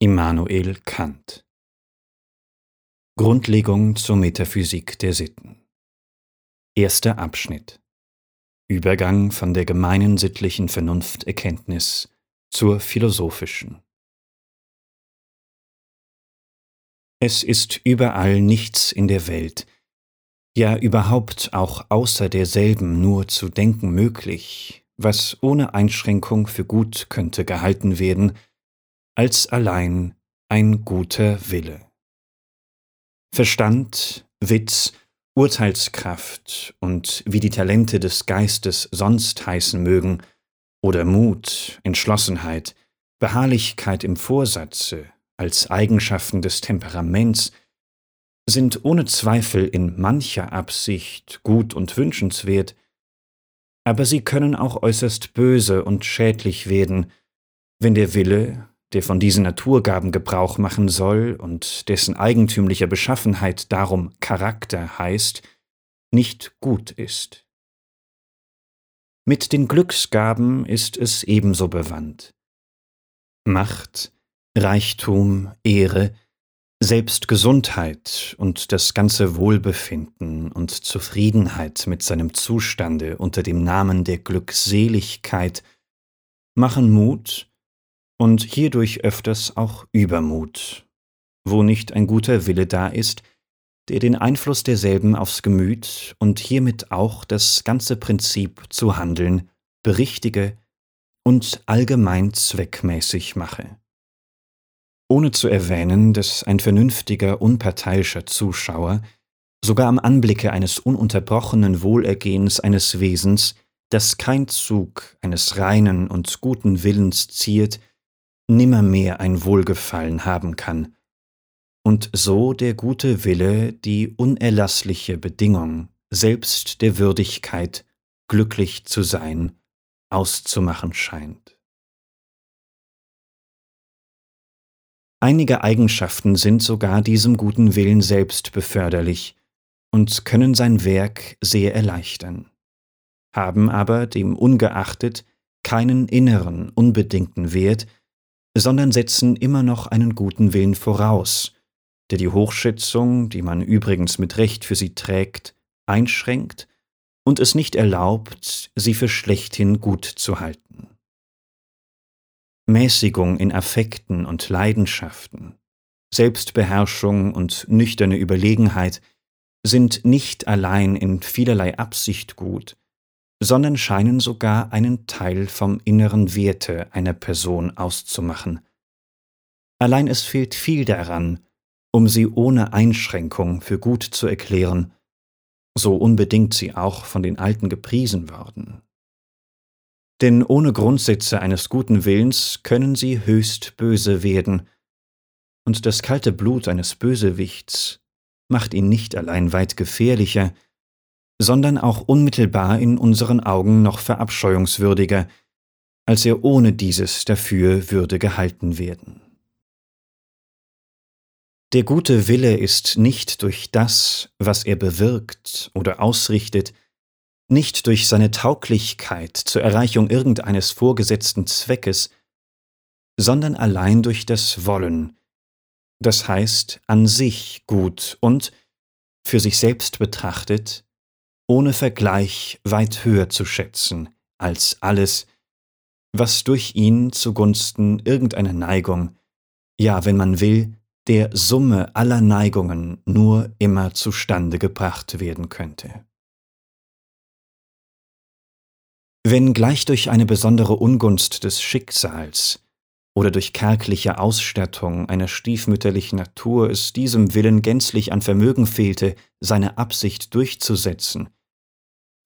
Immanuel Kant. Grundlegung zur Metaphysik der Sitten. Erster Abschnitt. Übergang von der gemeinen sittlichen Vernunfterkenntnis zur philosophischen. Es ist überall nichts in der Welt, ja überhaupt auch außer derselben nur zu denken möglich, was ohne Einschränkung für gut könnte gehalten werden, als allein ein guter Wille. Verstand, Witz, Urteilskraft und wie die Talente des Geistes sonst heißen mögen, oder Mut, Entschlossenheit, Beharrlichkeit im Vorsatze als Eigenschaften des Temperaments, sind ohne Zweifel in mancher Absicht gut und wünschenswert, aber sie können auch äußerst böse und schädlich werden, wenn der Wille, der von diesen Naturgaben Gebrauch machen soll und dessen eigentümlicher Beschaffenheit darum Charakter heißt, nicht gut ist. Mit den Glücksgaben ist es ebenso bewandt. Macht, Reichtum, Ehre, selbst Gesundheit und das ganze Wohlbefinden und Zufriedenheit mit seinem Zustande unter dem Namen der Glückseligkeit machen Mut und hierdurch öfters auch Übermut, wo nicht ein guter Wille da ist, der den Einfluss derselben aufs Gemüt und hiermit auch das ganze Prinzip zu handeln berichtige und allgemein zweckmäßig mache. Ohne zu erwähnen, dass ein vernünftiger, unparteiischer Zuschauer sogar am Anblicke eines ununterbrochenen Wohlergehens eines Wesens, das kein Zug eines reinen und guten Willens ziert, nimmermehr ein Wohlgefallen haben kann, und so der gute Wille die unerlassliche Bedingung selbst der Würdigkeit, glücklich zu sein, auszumachen scheint. Einige Eigenschaften sind sogar diesem guten Willen selbst beförderlich und können sein Werk sehr erleichtern, haben aber dem ungeachtet keinen inneren, unbedingten Wert, sondern setzen immer noch einen guten Willen voraus, der die Hochschätzung, die man übrigens mit Recht für sie trägt, einschränkt und es nicht erlaubt, sie für schlechthin gut zu halten. Mäßigung in Affekten und Leidenschaften, Selbstbeherrschung und nüchterne Überlegenheit sind nicht allein in vielerlei Absicht gut, sondern scheinen sogar einen Teil vom inneren Werte einer Person auszumachen. Allein es fehlt viel daran, um sie ohne Einschränkung für gut zu erklären, so unbedingt sie auch von den Alten gepriesen worden. Denn ohne Grundsätze eines guten Willens können sie höchst böse werden, und das kalte Blut eines Bösewichts macht ihn nicht allein weit gefährlicher, sondern auch unmittelbar in unseren Augen noch verabscheuungswürdiger, als er ohne dieses dafür würde gehalten werden. Der gute Wille ist nicht durch das, was er bewirkt oder ausrichtet, nicht durch seine Tauglichkeit zur Erreichung irgendeines vorgesetzten Zweckes, sondern allein durch das Wollen, das heißt an sich gut und, für sich selbst betrachtet, ohne Vergleich weit höher zu schätzen als alles, was durch ihn zugunsten irgendeiner Neigung, ja, wenn man will, der Summe aller Neigungen nur immer zustande gebracht werden könnte. Wenn gleich durch eine besondere Ungunst des Schicksals oder durch kärgliche Ausstattung einer stiefmütterlichen Natur es diesem Willen gänzlich an Vermögen fehlte, seine Absicht durchzusetzen,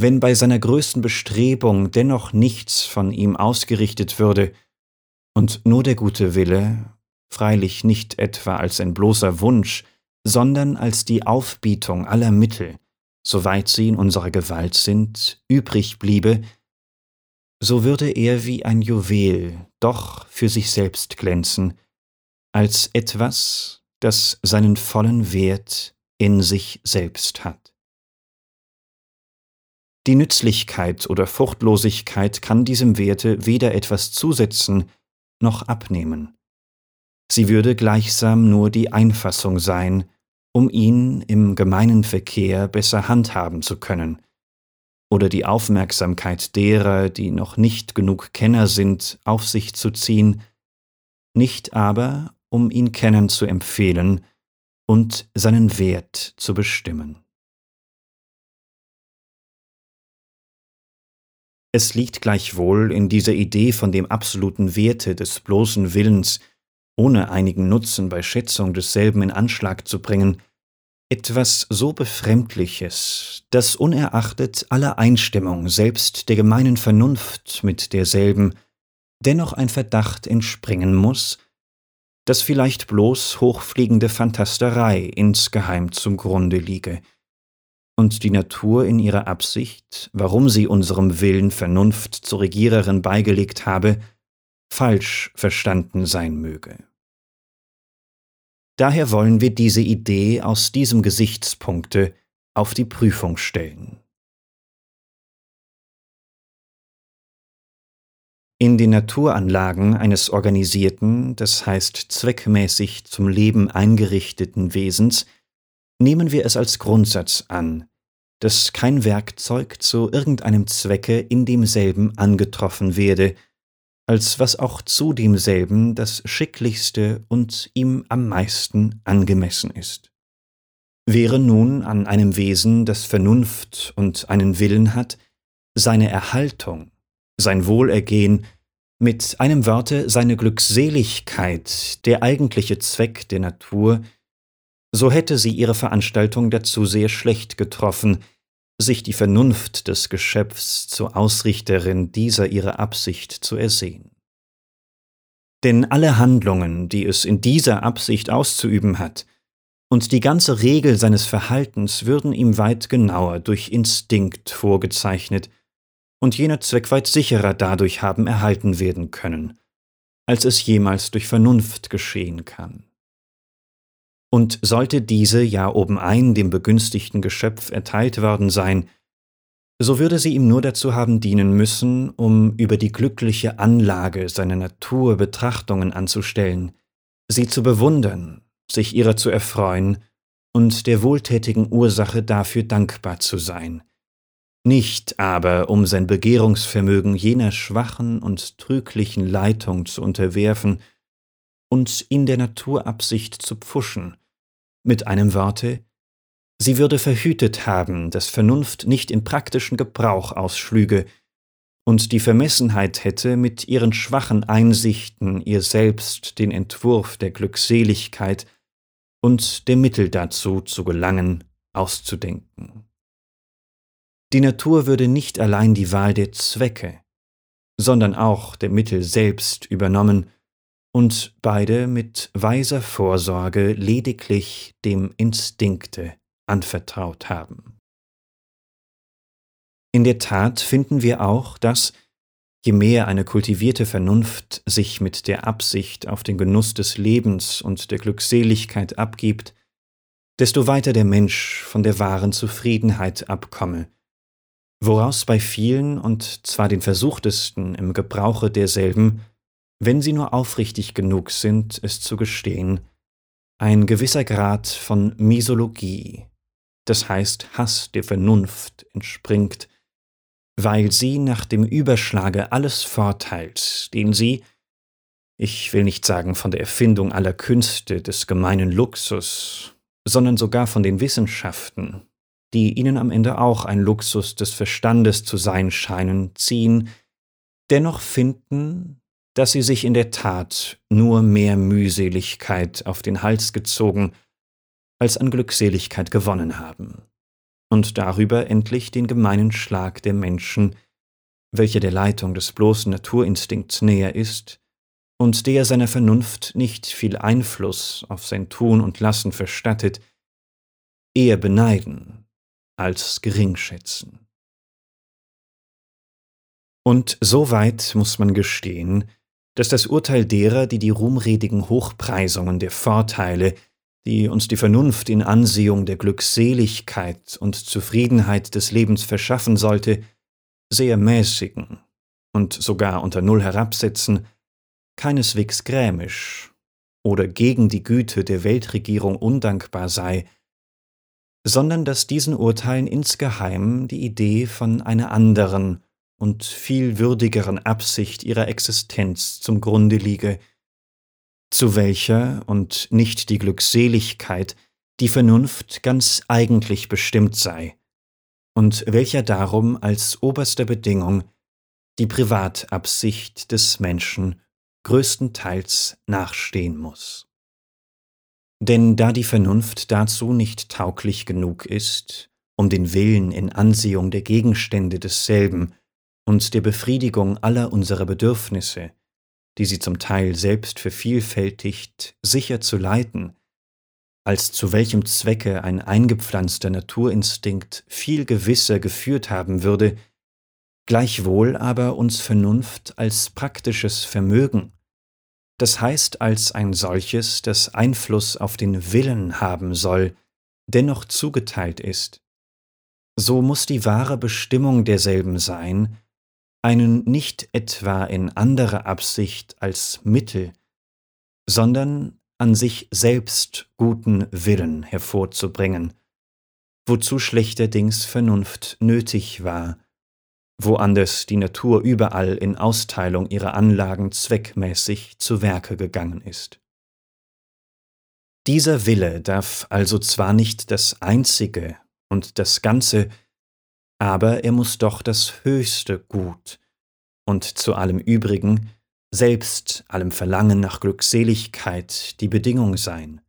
wenn bei seiner größten Bestrebung dennoch nichts von ihm ausgerichtet würde und nur der gute Wille, freilich nicht etwa als ein bloßer Wunsch, sondern als die Aufbietung aller Mittel, soweit sie in unserer Gewalt sind, übrig bliebe, so würde er wie ein Juwel doch für sich selbst glänzen, als etwas, das seinen vollen Wert in sich selbst hat. Die Nützlichkeit oder Fruchtlosigkeit kann diesem Werte weder etwas zusetzen noch abnehmen. sie würde gleichsam nur die Einfassung sein, um ihn im gemeinen Verkehr besser handhaben zu können, oder die Aufmerksamkeit derer, die noch nicht genug Kenner sind, auf sich zu ziehen, nicht aber, um ihn kennen zu empfehlen und seinen Wert zu bestimmen. Es liegt gleichwohl in dieser Idee von dem absoluten Werte des bloßen Willens, ohne einigen Nutzen bei Schätzung desselben in Anschlag zu bringen, etwas so Befremdliches, dass unerachtet aller Einstimmung, selbst der gemeinen Vernunft mit derselben, dennoch ein Verdacht entspringen muss, dass vielleicht bloß hochfliegende Phantasterei insgeheim zum Grunde liege, und die Natur in ihrer Absicht, warum sie unserem Willen Vernunft zur Regiererin beigelegt habe, falsch verstanden sein möge. Daher wollen wir diese Idee aus diesem Gesichtspunkte auf die Prüfung stellen. In den Naturanlagen eines organisierten, das heißt zweckmäßig zum Leben eingerichteten Wesens, nehmen wir es als Grundsatz an, dass kein Werkzeug zu irgendeinem Zwecke in demselben angetroffen werde, als was auch zu demselben das schicklichste und ihm am meisten angemessen ist. Wäre nun an einem Wesen, das Vernunft und einen Willen hat, seine Erhaltung, sein Wohlergehen, mit einem Worte seine Glückseligkeit, der eigentliche Zweck der Natur, so hätte sie ihre Veranstaltung dazu sehr schlecht getroffen, sich die Vernunft des Geschöpfs zur Ausrichterin dieser ihrer Absicht zu ersehen. Denn alle Handlungen, die es in dieser Absicht auszuüben hat, und die ganze Regel seines Verhaltens würden ihm weit genauer durch Instinkt vorgezeichnet und jener Zweck weit sicherer dadurch haben erhalten werden können, als es jemals durch Vernunft geschehen kann. Und sollte diese ja obenein dem begünstigten Geschöpf erteilt worden sein, so würde sie ihm nur dazu haben dienen müssen, um über die glückliche Anlage seiner Natur Betrachtungen anzustellen, sie zu bewundern, sich ihrer zu erfreuen und der wohltätigen Ursache dafür dankbar zu sein, nicht aber um sein Begehrungsvermögen jener schwachen und trüglichen Leitung zu unterwerfen und in der Naturabsicht zu pfuschen, mit einem Worte, sie würde verhütet haben, dass Vernunft nicht in praktischen Gebrauch ausschlüge, und die Vermessenheit hätte mit ihren schwachen Einsichten ihr selbst den Entwurf der Glückseligkeit und der Mittel dazu zu gelangen auszudenken. Die Natur würde nicht allein die Wahl der Zwecke, sondern auch der Mittel selbst übernommen und beide mit weiser Vorsorge lediglich dem Instinkte anvertraut haben. In der Tat finden wir auch, dass, je mehr eine kultivierte Vernunft sich mit der Absicht auf den Genuss des Lebens und der Glückseligkeit abgibt, desto weiter der Mensch von der wahren Zufriedenheit abkomme, woraus bei vielen und zwar den versuchtesten im Gebrauche derselben wenn sie nur aufrichtig genug sind, es zu gestehen, ein gewisser Grad von Misologie, das heißt Hass der Vernunft, entspringt, weil sie nach dem Überschlage alles Vorteils, den sie, ich will nicht sagen von der Erfindung aller Künste des gemeinen Luxus, sondern sogar von den Wissenschaften, die ihnen am Ende auch ein Luxus des Verstandes zu sein scheinen, ziehen, dennoch finden, dass sie sich in der Tat nur mehr Mühseligkeit auf den Hals gezogen als an Glückseligkeit gewonnen haben, und darüber endlich den gemeinen Schlag der Menschen, welcher der Leitung des bloßen Naturinstinkts näher ist und der seiner Vernunft nicht viel Einfluss auf sein Tun und Lassen verstattet, eher beneiden als geringschätzen. Und so weit muss man gestehen, dass das Urteil derer, die die ruhmredigen Hochpreisungen der Vorteile, die uns die Vernunft in Ansehung der Glückseligkeit und Zufriedenheit des Lebens verschaffen sollte, sehr mäßigen und sogar unter Null herabsetzen, keineswegs grämisch oder gegen die Güte der Weltregierung undankbar sei, sondern dass diesen Urteilen insgeheim die Idee von einer anderen und viel würdigeren Absicht ihrer Existenz zum Grunde liege, zu welcher und nicht die Glückseligkeit die Vernunft ganz eigentlich bestimmt sei, und welcher darum als oberster Bedingung die Privatabsicht des Menschen größtenteils nachstehen muss. Denn da die Vernunft dazu nicht tauglich genug ist, um den Willen in Ansehung der Gegenstände desselben und der Befriedigung aller unserer Bedürfnisse, die sie zum Teil selbst vervielfältigt, sicher zu leiten, als zu welchem Zwecke ein eingepflanzter Naturinstinkt viel gewisser geführt haben würde, gleichwohl aber uns Vernunft als praktisches Vermögen, das heißt als ein solches, das Einfluss auf den Willen haben soll, dennoch zugeteilt ist. So muss die wahre Bestimmung derselben sein, einen nicht etwa in anderer Absicht als Mittel, sondern an sich selbst guten Willen hervorzubringen, wozu schlechterdings Vernunft nötig war, wo anders die Natur überall in Austeilung ihrer Anlagen zweckmäßig zu Werke gegangen ist. Dieser Wille darf also zwar nicht das Einzige und das Ganze, aber er muss doch das höchste Gut und zu allem Übrigen selbst allem Verlangen nach Glückseligkeit die Bedingung sein,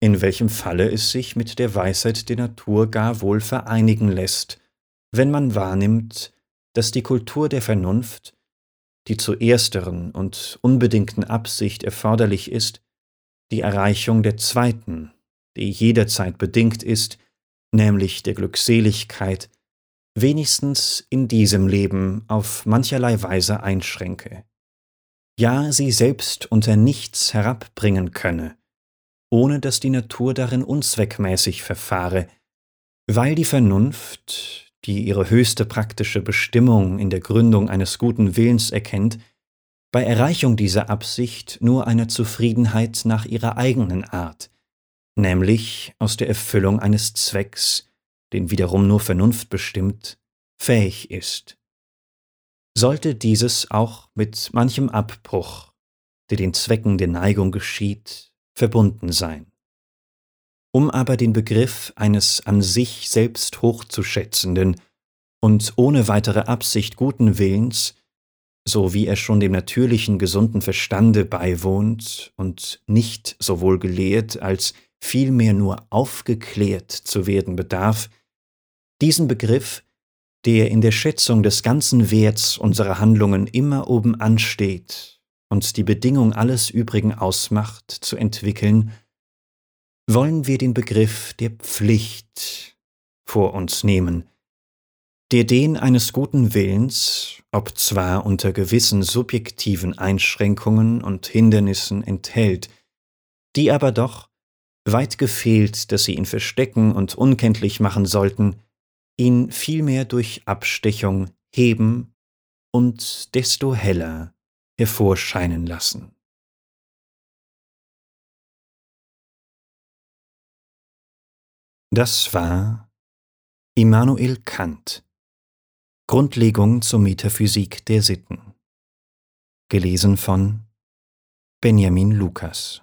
in welchem Falle es sich mit der Weisheit der Natur gar wohl vereinigen lässt, wenn man wahrnimmt, dass die Kultur der Vernunft, die zu ersteren und unbedingten Absicht erforderlich ist, die Erreichung der zweiten, die jederzeit bedingt ist, nämlich der Glückseligkeit, wenigstens in diesem Leben auf mancherlei Weise einschränke. Ja sie selbst unter nichts herabbringen könne, ohne dass die Natur darin unzweckmäßig verfahre, weil die Vernunft, die ihre höchste praktische Bestimmung in der Gründung eines guten Willens erkennt, bei Erreichung dieser Absicht nur einer Zufriedenheit nach ihrer eigenen Art, nämlich aus der Erfüllung eines Zwecks, den wiederum nur Vernunft bestimmt, fähig ist sollte dieses auch mit manchem Abbruch, der den Zwecken der Neigung geschieht, verbunden sein. Um aber den Begriff eines an sich selbst hochzuschätzenden und ohne weitere Absicht guten Willens, so wie er schon dem natürlichen gesunden Verstande beiwohnt und nicht sowohl gelehrt als vielmehr nur aufgeklärt zu werden bedarf, diesen Begriff der in der Schätzung des ganzen Werts unserer Handlungen immer oben ansteht und die Bedingung alles übrigen ausmacht, zu entwickeln, wollen wir den Begriff der Pflicht vor uns nehmen, der den eines guten Willens, ob zwar unter gewissen subjektiven Einschränkungen und Hindernissen enthält, die aber doch, weit gefehlt, dass sie ihn verstecken und unkenntlich machen sollten, ihn vielmehr durch Abstechung heben und desto heller hervorscheinen lassen. Das war Immanuel Kant. Grundlegung zur Metaphysik der Sitten. Gelesen von Benjamin Lukas